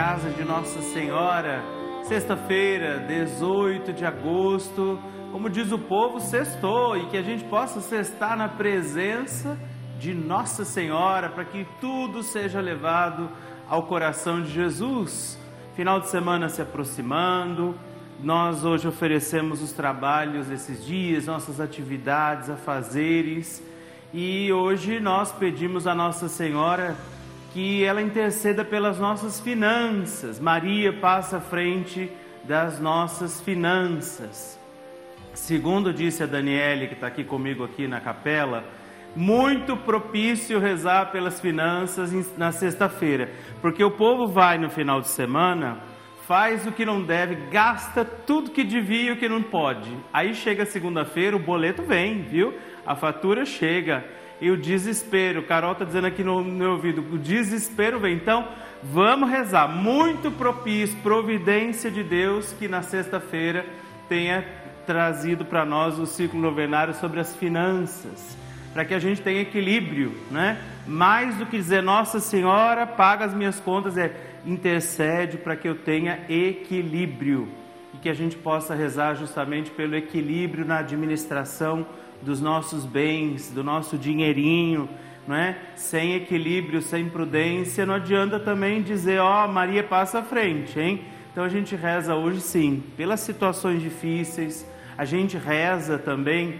casa de Nossa Senhora. Sexta-feira, 18 de agosto, como diz o povo, sextou e que a gente possa sextar na presença de Nossa Senhora para que tudo seja levado ao coração de Jesus. Final de semana se aproximando, nós hoje oferecemos os trabalhos desses dias, nossas atividades, afazeres, e hoje nós pedimos a Nossa Senhora que ela interceda pelas nossas finanças. Maria passa à frente das nossas finanças. Segundo disse a Daniele, que está aqui comigo aqui na capela, muito propício rezar pelas finanças na sexta-feira, porque o povo vai no final de semana, faz o que não deve, gasta tudo que devia e o que não pode. Aí chega segunda-feira, o boleto vem, viu? A fatura chega e o desespero. Carol está dizendo aqui no meu ouvido: o desespero vem. Então, vamos rezar. Muito propício, providência de Deus que na sexta-feira tenha trazido para nós o ciclo novenário sobre as finanças, para que a gente tenha equilíbrio, né? Mais do que dizer Nossa Senhora paga as minhas contas, é intercede para que eu tenha equilíbrio e que a gente possa rezar justamente pelo equilíbrio na administração dos nossos bens, do nosso dinheirinho, não é? Sem equilíbrio, sem prudência, não adianta também dizer, ó, oh, Maria passa à frente, hein? Então a gente reza hoje sim, pelas situações difíceis, a gente reza também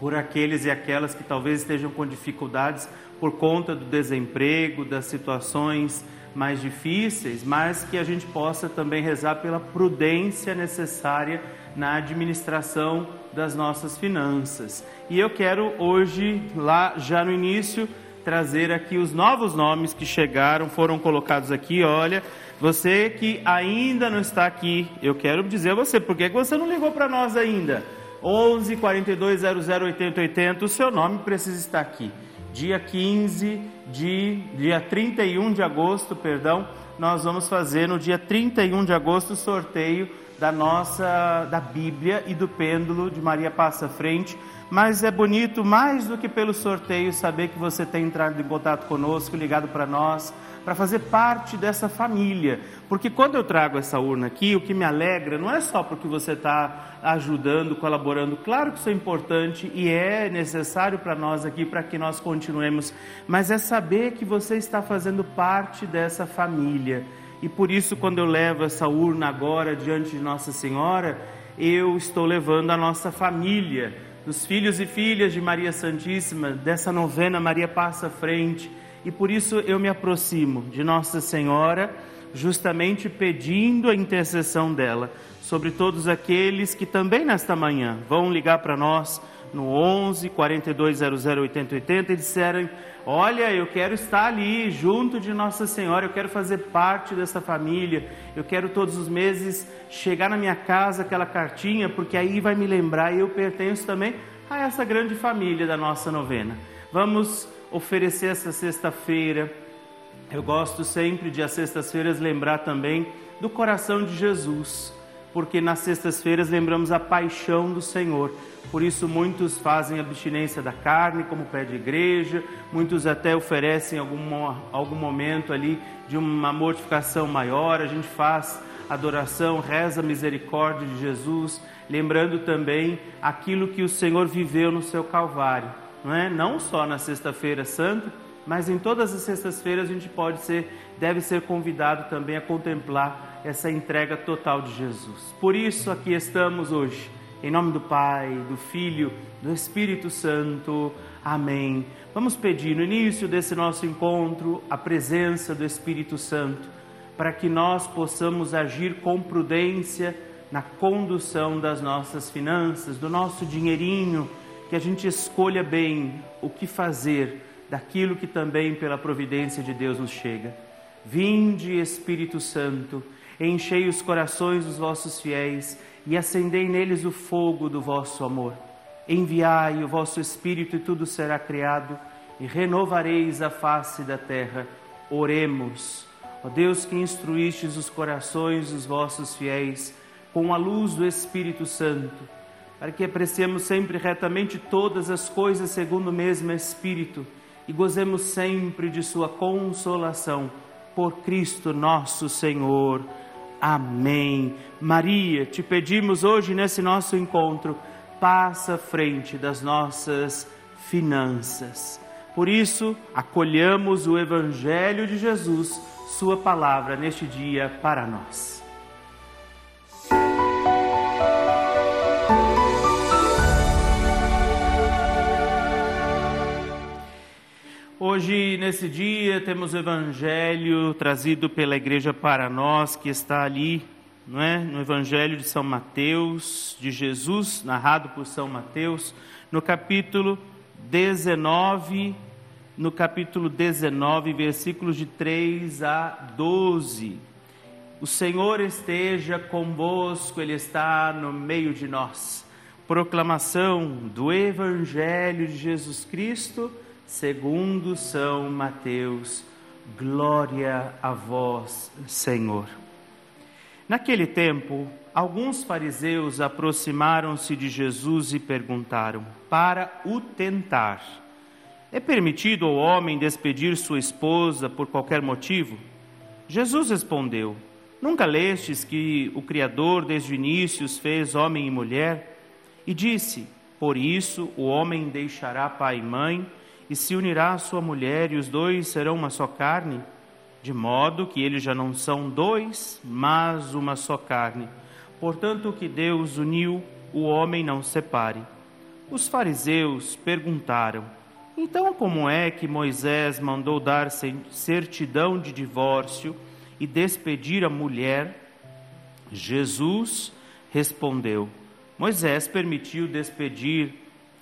por aqueles e aquelas que talvez estejam com dificuldades por conta do desemprego, das situações mais difíceis, mas que a gente possa também rezar pela prudência necessária na administração das nossas finanças. E eu quero hoje, lá já no início, trazer aqui os novos nomes que chegaram, foram colocados aqui. Olha, você que ainda não está aqui, eu quero dizer a você, por que você não ligou para nós ainda? 11 42 00 80 80, o seu nome precisa estar aqui. Dia 15 de dia 31 de agosto, perdão, nós vamos fazer no dia 31 de agosto o sorteio da nossa da Bíblia e do pêndulo de Maria Passa Frente, mas é bonito mais do que pelo sorteio saber que você tem entrado em contato conosco, ligado para nós, para fazer parte dessa família. Porque quando eu trago essa urna aqui, o que me alegra não é só porque você está ajudando, colaborando, claro que isso é importante e é necessário para nós aqui para que nós continuemos, mas é saber que você está fazendo parte dessa família e por isso, quando eu levo essa urna agora diante de Nossa Senhora, eu estou levando a nossa família, os filhos e filhas de Maria Santíssima, dessa novena Maria Passa à Frente. E por isso eu me aproximo de Nossa Senhora, justamente pedindo a intercessão dela sobre todos aqueles que também nesta manhã vão ligar para nós no 11 4200 8080 e disserem Olha, eu quero estar ali junto de Nossa Senhora, eu quero fazer parte dessa família, eu quero todos os meses chegar na minha casa aquela cartinha, porque aí vai me lembrar e eu pertenço também a essa grande família da nossa novena. Vamos oferecer essa sexta-feira. Eu gosto sempre de às sextas-feiras lembrar também do coração de Jesus, porque nas sextas-feiras lembramos a paixão do Senhor. Por isso, muitos fazem abstinência da carne, como pede a igreja, muitos até oferecem algum, algum momento ali de uma mortificação maior. A gente faz adoração, reza a misericórdia de Jesus, lembrando também aquilo que o Senhor viveu no seu Calvário, não é? Não só na Sexta-feira Santa, mas em todas as sextas-feiras a gente pode ser, deve ser convidado também a contemplar essa entrega total de Jesus. Por isso aqui estamos hoje em nome do Pai, do Filho, do Espírito Santo. Amém. Vamos pedir no início desse nosso encontro a presença do Espírito Santo, para que nós possamos agir com prudência na condução das nossas finanças, do nosso dinheirinho, que a gente escolha bem o que fazer daquilo que também pela providência de Deus nos chega. Vinde, Espírito Santo, enchei os corações dos vossos fiéis e acendei neles o fogo do vosso amor. Enviai o vosso Espírito e tudo será criado, e renovareis a face da terra. Oremos. Ó Deus que instruístes os corações dos vossos fiéis com a luz do Espírito Santo, para que apreciemos sempre retamente todas as coisas segundo o mesmo Espírito e gozemos sempre de Sua consolação por Cristo nosso Senhor. Amém. Maria, te pedimos hoje nesse nosso encontro, passa à frente das nossas finanças. Por isso, acolhamos o Evangelho de Jesus, Sua palavra neste dia para nós. Hoje, nesse dia, temos o Evangelho trazido pela igreja para nós, que está ali, não é? no Evangelho de São Mateus, de Jesus, narrado por São Mateus, no capítulo 19, no capítulo 19, versículos de 3 a 12. O Senhor esteja convosco, Ele está no meio de nós. Proclamação do Evangelho de Jesus Cristo segundo São Mateus. Glória a vós, Senhor. Naquele tempo, alguns fariseus aproximaram-se de Jesus e perguntaram, para o tentar: É permitido ao homem despedir sua esposa por qualquer motivo? Jesus respondeu: Nunca lestes que o Criador desde o início os fez homem e mulher? E disse: Por isso o homem deixará pai e mãe e se unirá à sua mulher, e os dois serão uma só carne, de modo que eles já não são dois, mas uma só carne. Portanto, o que Deus uniu, o homem não separe. Os fariseus perguntaram: Então, como é que Moisés mandou dar certidão de divórcio e despedir a mulher? Jesus respondeu: Moisés permitiu despedir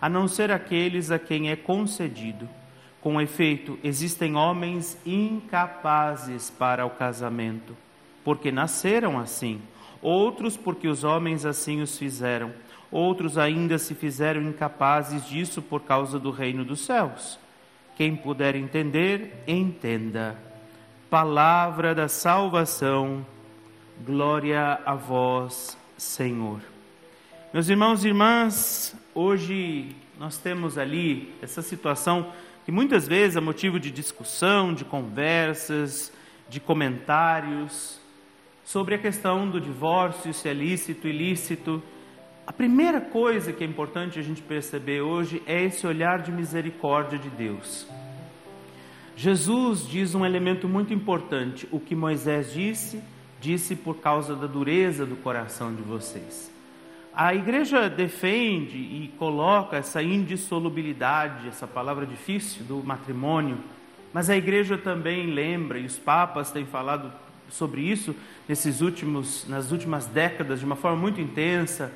a não ser aqueles a quem é concedido. Com efeito, existem homens incapazes para o casamento, porque nasceram assim, outros porque os homens assim os fizeram, outros ainda se fizeram incapazes disso por causa do reino dos céus. Quem puder entender, entenda. Palavra da salvação, glória a vós, Senhor. Meus irmãos e irmãs, hoje nós temos ali essa situação que muitas vezes é motivo de discussão, de conversas, de comentários sobre a questão do divórcio, se é lícito, ilícito. A primeira coisa que é importante a gente perceber hoje é esse olhar de misericórdia de Deus. Jesus diz um elemento muito importante: o que Moisés disse, disse por causa da dureza do coração de vocês. A igreja defende e coloca essa indissolubilidade, essa palavra difícil do matrimônio, mas a igreja também lembra, e os papas têm falado sobre isso nesses últimos, nas últimas décadas de uma forma muito intensa,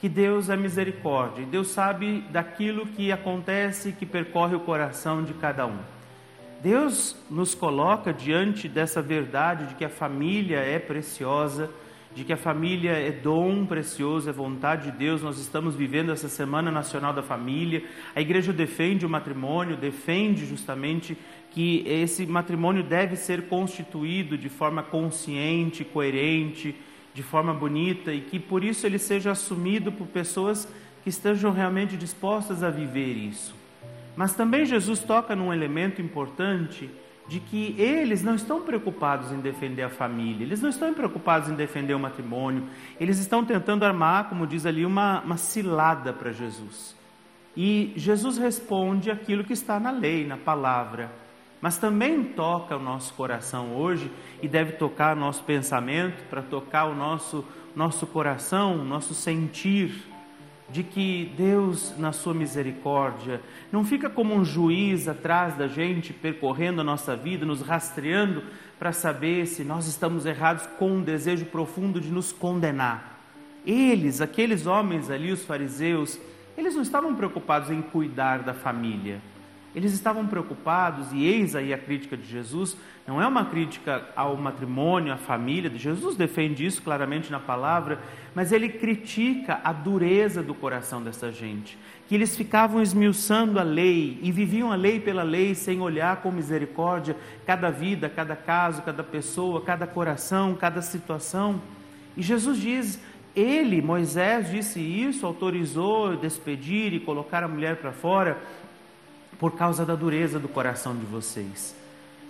que Deus é misericórdia, e Deus sabe daquilo que acontece, que percorre o coração de cada um. Deus nos coloca diante dessa verdade de que a família é preciosa, de que a família é dom precioso, é vontade de Deus. Nós estamos vivendo essa Semana Nacional da Família. A igreja defende o matrimônio, defende justamente que esse matrimônio deve ser constituído de forma consciente, coerente, de forma bonita e que por isso ele seja assumido por pessoas que estejam realmente dispostas a viver isso. Mas também Jesus toca num elemento importante de que eles não estão preocupados em defender a família, eles não estão preocupados em defender o matrimônio, eles estão tentando armar, como diz ali, uma, uma cilada para Jesus. E Jesus responde aquilo que está na lei, na palavra, mas também toca o nosso coração hoje e deve tocar o nosso pensamento, para tocar o nosso, nosso coração, o nosso sentir de que Deus, na sua misericórdia, não fica como um juiz atrás da gente, percorrendo a nossa vida, nos rastreando para saber se nós estamos errados com um desejo profundo de nos condenar. Eles, aqueles homens ali, os fariseus, eles não estavam preocupados em cuidar da família. Eles estavam preocupados, e eis aí a crítica de Jesus, não é uma crítica ao matrimônio, à família, Jesus defende isso claramente na palavra, mas ele critica a dureza do coração dessa gente, que eles ficavam esmiuçando a lei e viviam a lei pela lei sem olhar com misericórdia cada vida, cada caso, cada pessoa, cada coração, cada situação. E Jesus diz: ele, Moisés, disse isso, autorizou despedir e colocar a mulher para fora por causa da dureza do coração de vocês.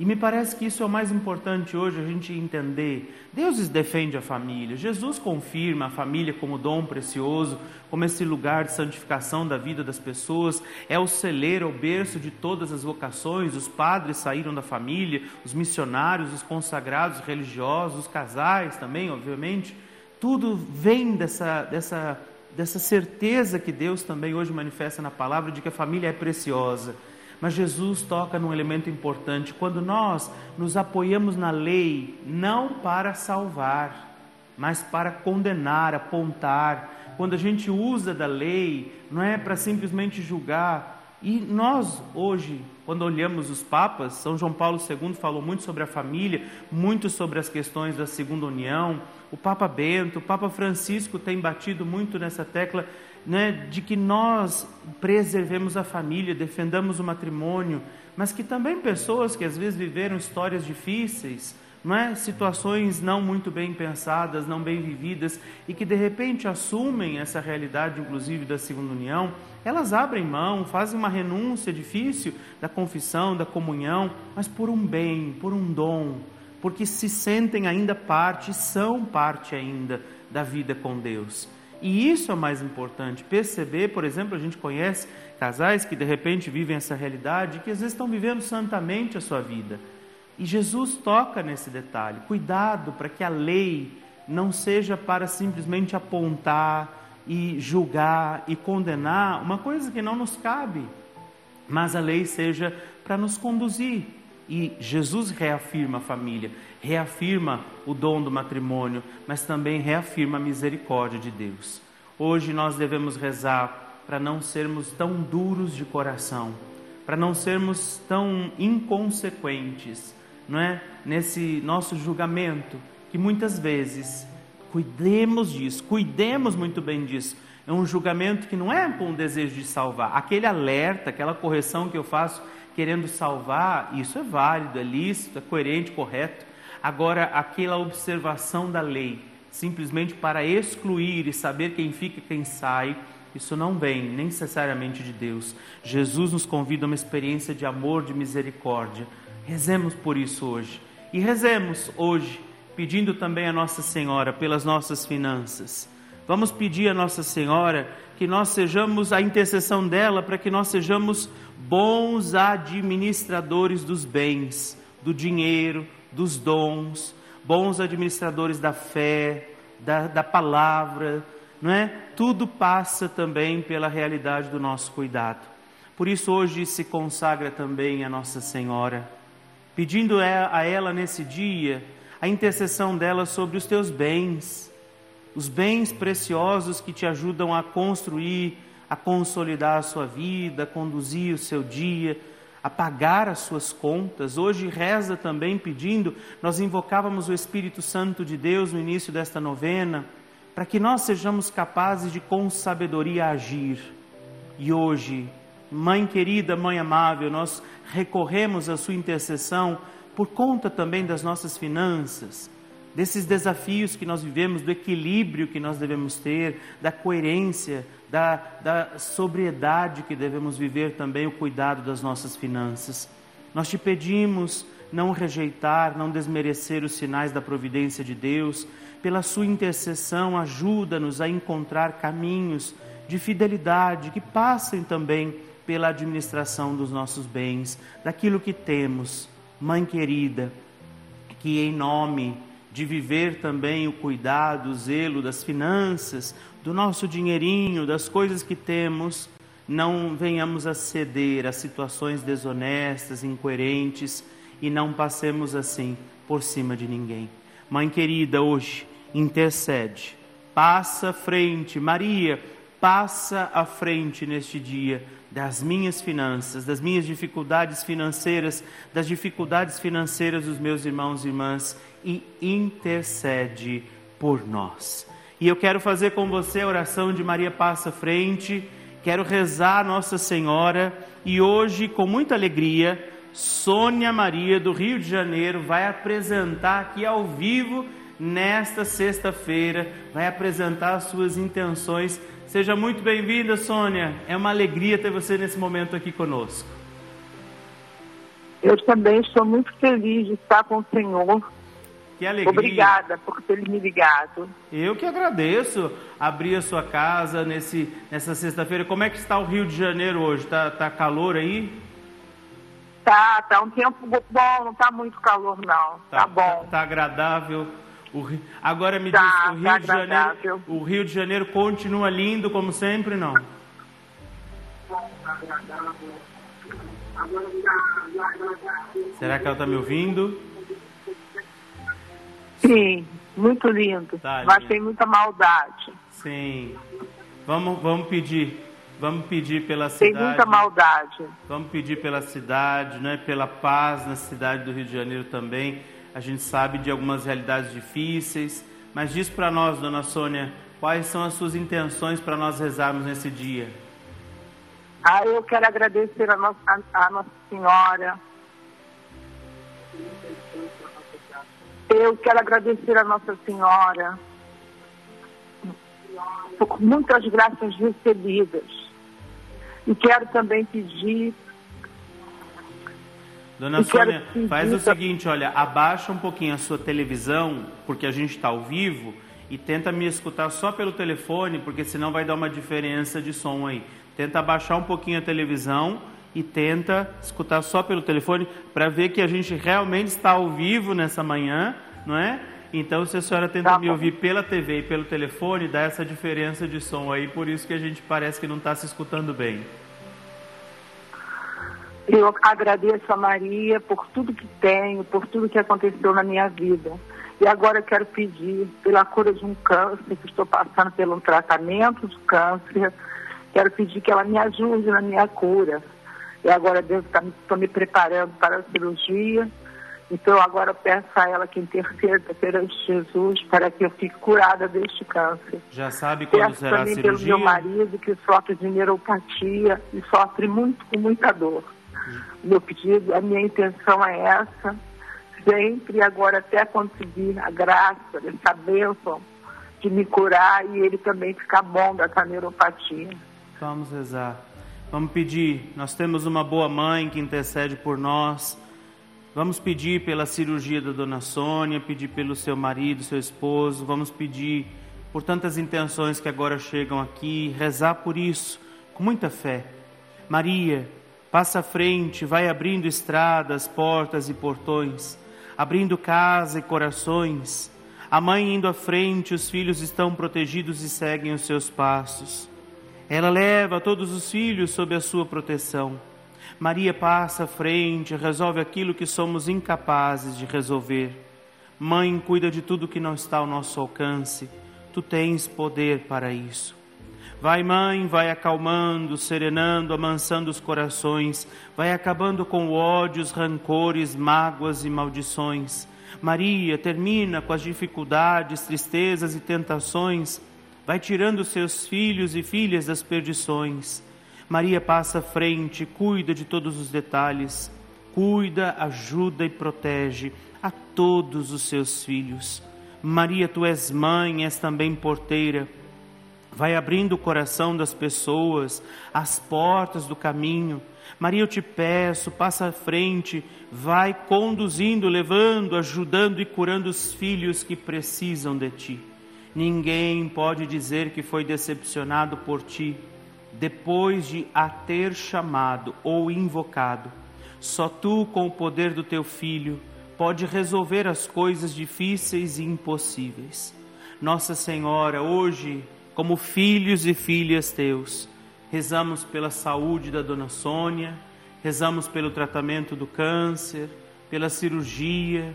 E me parece que isso é o mais importante hoje a gente entender. Deus defende a família, Jesus confirma a família como dom precioso, como esse lugar de santificação da vida das pessoas, é o celeiro, é o berço de todas as vocações. Os padres saíram da família, os missionários, os consagrados religiosos, os casais também, obviamente. Tudo vem dessa, dessa dessa certeza que Deus também hoje manifesta na palavra de que a família é preciosa. Mas Jesus toca num elemento importante. Quando nós nos apoiamos na lei, não para salvar, mas para condenar, apontar. Quando a gente usa da lei, não é para simplesmente julgar. E nós, hoje, quando olhamos os papas, São João Paulo II falou muito sobre a família, muito sobre as questões da segunda união. O Papa Bento, o Papa Francisco tem batido muito nessa tecla né, de que nós preservemos a família, defendamos o matrimônio, mas que também pessoas que às vezes viveram histórias difíceis, não é? situações não muito bem pensadas, não bem vividas e que de repente assumem essa realidade, inclusive da segunda união, elas abrem mão, fazem uma renúncia difícil da confissão, da comunhão, mas por um bem, por um dom, porque se sentem ainda parte, são parte ainda da vida com Deus. E isso é mais importante, perceber, por exemplo, a gente conhece casais que de repente vivem essa realidade, que às vezes estão vivendo santamente a sua vida. E Jesus toca nesse detalhe. Cuidado para que a lei não seja para simplesmente apontar e julgar e condenar uma coisa que não nos cabe, mas a lei seja para nos conduzir. E Jesus reafirma a família, reafirma o dom do matrimônio, mas também reafirma a misericórdia de Deus. Hoje nós devemos rezar para não sermos tão duros de coração, para não sermos tão inconsequentes, não é? Nesse nosso julgamento, que muitas vezes cuidemos disso, cuidemos muito bem disso. É um julgamento que não é com o desejo de salvar. Aquele alerta, aquela correção que eu faço querendo salvar, isso é válido, é lícito, é coerente, correto. Agora, aquela observação da lei, simplesmente para excluir e saber quem fica e quem sai, isso não vem necessariamente de Deus. Jesus nos convida a uma experiência de amor, de misericórdia. Rezemos por isso hoje. E rezemos hoje, pedindo também a Nossa Senhora pelas nossas finanças. Vamos pedir a Nossa Senhora que nós sejamos a intercessão dela para que nós sejamos bons administradores dos bens, do dinheiro, dos dons, bons administradores da fé, da, da palavra, não é? Tudo passa também pela realidade do nosso cuidado. Por isso hoje se consagra também a Nossa Senhora pedindo a ela nesse dia a intercessão dela sobre os teus bens, os bens preciosos que te ajudam a construir, a consolidar a sua vida, a conduzir o seu dia, a pagar as suas contas. Hoje reza também pedindo, nós invocávamos o Espírito Santo de Deus no início desta novena, para que nós sejamos capazes de com sabedoria agir. E hoje Mãe querida, mãe amável, nós recorremos à sua intercessão por conta também das nossas finanças, desses desafios que nós vivemos, do equilíbrio que nós devemos ter, da coerência, da, da sobriedade que devemos viver também, o cuidado das nossas finanças. Nós te pedimos não rejeitar, não desmerecer os sinais da providência de Deus, pela sua intercessão, ajuda-nos a encontrar caminhos de fidelidade que passem também pela administração dos nossos bens, daquilo que temos. Mãe querida, que em nome de viver também o cuidado, o zelo das finanças, do nosso dinheirinho, das coisas que temos, não venhamos a ceder a situações desonestas, incoerentes e não passemos assim por cima de ninguém. Mãe querida, hoje intercede, passa à frente, Maria, passa à frente neste dia das minhas finanças, das minhas dificuldades financeiras, das dificuldades financeiras dos meus irmãos e irmãs e intercede por nós. E eu quero fazer com você a oração de Maria Passa Frente, quero rezar a Nossa Senhora e hoje, com muita alegria, Sônia Maria do Rio de Janeiro vai apresentar aqui ao vivo nesta sexta-feira, vai apresentar as suas intenções Seja muito bem-vinda, Sônia. É uma alegria ter você nesse momento aqui conosco. Eu também estou muito feliz de estar com o Senhor. Que alegria. Obrigada por ter me ligado. Eu que agradeço abrir a sua casa nesse, nessa sexta-feira. Como é que está o Rio de Janeiro hoje? Tá, tá calor aí? Tá, tá um tempo bom, não tá muito calor não. Tá, tá bom. Tá, tá agradável. Rio... Agora me tá, diz, o Rio, tá de Janeiro, o Rio de Janeiro continua lindo como sempre, não? Será que ela está me ouvindo? Sim, muito lindo. Tá, Mas tem muita maldade. Sim. Vamos, vamos pedir. Vamos pedir pela cidade. Tem muita maldade. Vamos pedir pela cidade, né? pela paz na cidade do Rio de Janeiro também a gente sabe de algumas realidades difíceis, mas diz para nós, dona Sônia, quais são as suas intenções para nós rezarmos nesse dia? Ah, eu quero agradecer a Nossa, a, a Nossa Senhora. Eu quero agradecer a Nossa Senhora por muitas graças recebidas. E quero também pedir Dona Sônia, faz o seguinte, olha, abaixa um pouquinho a sua televisão, porque a gente está ao vivo, e tenta me escutar só pelo telefone, porque senão vai dar uma diferença de som aí. Tenta abaixar um pouquinho a televisão e tenta escutar só pelo telefone para ver que a gente realmente está ao vivo nessa manhã, não é? Então, se a senhora tenta tá me ouvir pela TV e pelo telefone, dá essa diferença de som aí, por isso que a gente parece que não está se escutando bem. Eu agradeço a Maria por tudo que tenho, por tudo que aconteceu na minha vida. E agora eu quero pedir pela cura de um câncer, que estou passando pelo tratamento de câncer. Quero pedir que ela me ajude na minha cura. E agora Deus está tá me preparando para a cirurgia. Então agora eu peço a ela que interceda perante Jesus para que eu fique curada deste câncer. Já sabe quando peço será a cirurgia? pelo meu marido que sofre de neuropatia e sofre muito com muita dor meu pedido, a minha intenção é essa, sempre e agora até conseguir a graça, essa bênção de me curar e ele também ficar bom dessa neuropatia. Vamos rezar. Vamos pedir. Nós temos uma boa mãe que intercede por nós. Vamos pedir pela cirurgia da dona Sônia, pedir pelo seu marido, seu esposo. Vamos pedir por tantas intenções que agora chegam aqui, rezar por isso, com muita fé. Maria, Passa à frente, vai abrindo estradas, portas e portões, abrindo casa e corações. A mãe indo à frente, os filhos estão protegidos e seguem os seus passos. Ela leva todos os filhos sob a sua proteção. Maria passa à frente, resolve aquilo que somos incapazes de resolver. Mãe, cuida de tudo que não está ao nosso alcance. Tu tens poder para isso. Vai, mãe, vai acalmando, serenando, amansando os corações, vai acabando com ódios, rancores, mágoas e maldições. Maria termina com as dificuldades, tristezas e tentações, vai tirando seus filhos e filhas das perdições. Maria passa à frente, cuida de todos os detalhes, cuida, ajuda e protege a todos os seus filhos. Maria, tu és mãe, és também porteira vai abrindo o coração das pessoas, as portas do caminho. Maria, eu te peço, passa à frente, vai conduzindo, levando, ajudando e curando os filhos que precisam de ti. Ninguém pode dizer que foi decepcionado por ti depois de a ter chamado ou invocado. Só tu, com o poder do teu filho, pode resolver as coisas difíceis e impossíveis. Nossa Senhora, hoje como filhos e filhas teus. Rezamos pela saúde da dona Sônia, rezamos pelo tratamento do câncer, pela cirurgia.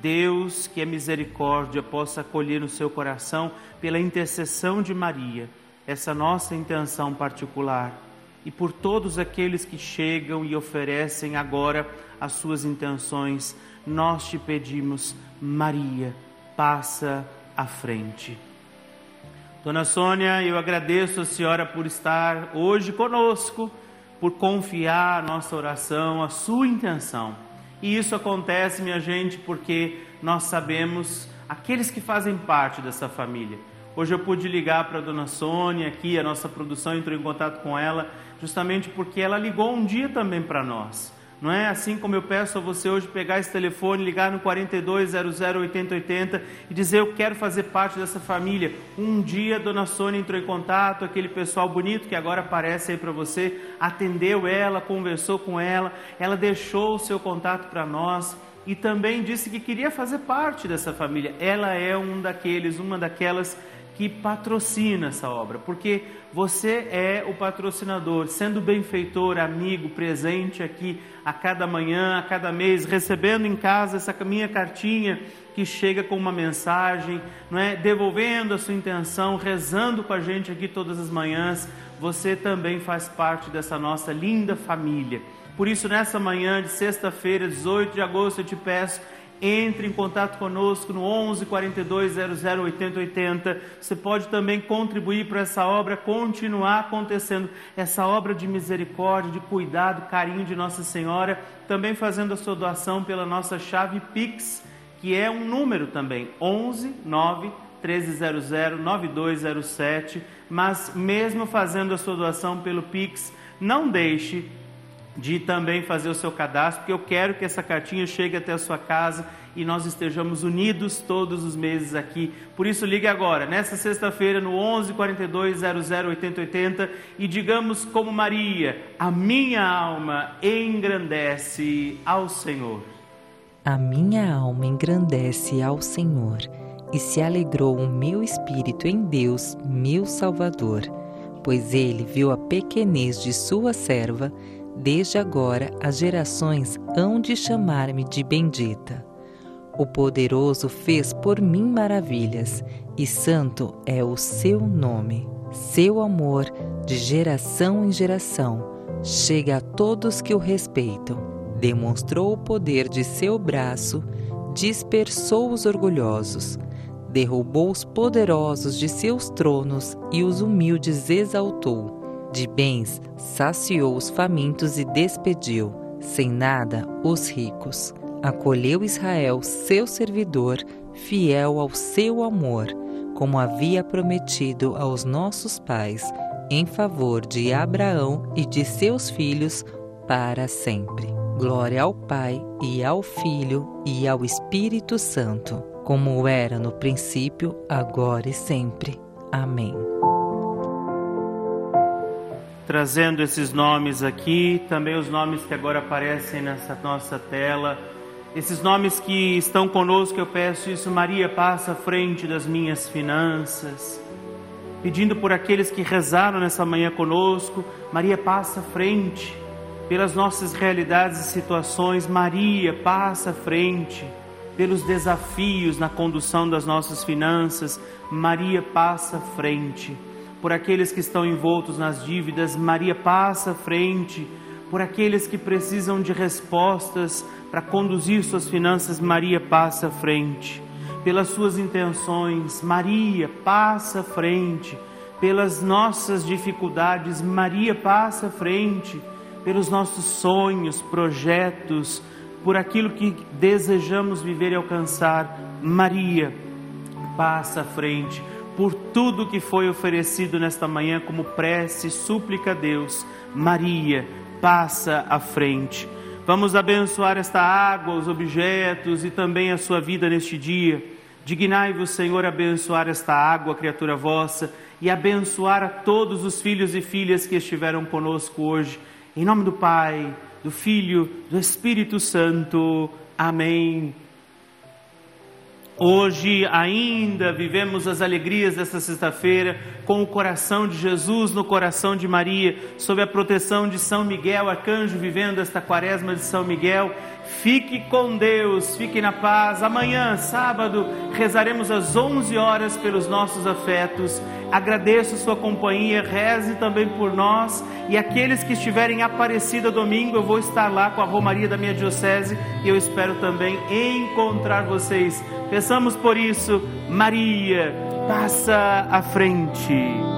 Deus, que é misericórdia, possa acolher no seu coração, pela intercessão de Maria, essa nossa intenção particular. e por todos aqueles que chegam e oferecem agora as suas intenções, nós te pedimos, Maria, passa à frente. Dona Sônia, eu agradeço a senhora por estar hoje conosco, por confiar a nossa oração, a sua intenção. E isso acontece, minha gente, porque nós sabemos aqueles que fazem parte dessa família. Hoje eu pude ligar para a dona Sônia aqui, a nossa produção entrou em contato com ela, justamente porque ela ligou um dia também para nós. Não é assim como eu peço a você hoje pegar esse telefone, ligar no 4200 8080 e dizer eu quero fazer parte dessa família. Um dia a dona Sônia entrou em contato, aquele pessoal bonito que agora aparece aí para você, atendeu ela, conversou com ela, ela deixou o seu contato para nós e também disse que queria fazer parte dessa família. Ela é um daqueles, uma daquelas que patrocina essa obra, porque você é o patrocinador, sendo benfeitor, amigo, presente aqui a cada manhã, a cada mês, recebendo em casa essa minha cartinha que chega com uma mensagem, não é? Devolvendo a sua intenção, rezando com a gente aqui todas as manhãs, você também faz parte dessa nossa linda família. Por isso, nessa manhã de sexta-feira, 18 de agosto, eu te peço, entre em contato conosco no 11 42 00 80 80. Você pode também contribuir para essa obra continuar acontecendo, essa obra de misericórdia, de cuidado, carinho de Nossa Senhora, também fazendo a sua doação pela nossa chave Pix, que é um número também, 11 9 1300 9207, mas mesmo fazendo a sua doação pelo Pix, não deixe de também fazer o seu cadastro, porque eu quero que essa cartinha chegue até a sua casa e nós estejamos unidos todos os meses aqui. Por isso, ligue agora, nesta sexta-feira, no 11 42 00 80 80 e digamos como Maria: A minha alma engrandece ao Senhor. A minha alma engrandece ao Senhor e se alegrou o meu espírito em Deus, meu Salvador, pois ele viu a pequenez de sua serva Desde agora as gerações hão de chamar-me de bendita. O poderoso fez por mim maravilhas, e santo é o seu nome. Seu amor, de geração em geração, chega a todos que o respeitam. Demonstrou o poder de seu braço, dispersou os orgulhosos, derrubou os poderosos de seus tronos e os humildes exaltou de bens saciou os famintos e despediu, sem nada, os ricos. Acolheu Israel, seu servidor, fiel ao seu amor, como havia prometido aos nossos pais, em favor de Abraão e de seus filhos para sempre. Glória ao Pai e ao Filho e ao Espírito Santo, como era no princípio, agora e sempre. Amém trazendo esses nomes aqui, também os nomes que agora aparecem nessa nossa tela. Esses nomes que estão conosco, eu peço isso, Maria, passa à frente das minhas finanças. Pedindo por aqueles que rezaram nessa manhã conosco, Maria, passa à frente. Pelas nossas realidades e situações, Maria, passa à frente. Pelos desafios na condução das nossas finanças, Maria, passa à frente por aqueles que estão envoltos nas dívidas, Maria passa à frente, por aqueles que precisam de respostas para conduzir suas finanças, Maria passa à frente, pelas suas intenções, Maria passa à frente, pelas nossas dificuldades, Maria passa à frente, pelos nossos sonhos, projetos, por aquilo que desejamos viver e alcançar, Maria passa à frente por tudo que foi oferecido nesta manhã como prece, súplica a Deus. Maria, passa à frente. Vamos abençoar esta água, os objetos e também a sua vida neste dia. Dignai-vos, Senhor, abençoar esta água, criatura vossa, e abençoar a todos os filhos e filhas que estiveram conosco hoje. Em nome do Pai, do Filho, do Espírito Santo. Amém. Hoje ainda vivemos as alegrias desta sexta-feira com o coração de Jesus no coração de Maria, sob a proteção de São Miguel, arcanjo, vivendo esta quaresma de São Miguel, Fique com Deus, fique na paz. Amanhã, sábado, rezaremos às 11 horas pelos nossos afetos. Agradeço sua companhia, reze também por nós. E aqueles que estiverem Aparecida domingo, eu vou estar lá com a Romaria da minha Diocese e eu espero também encontrar vocês. Peçamos por isso, Maria, passa à frente.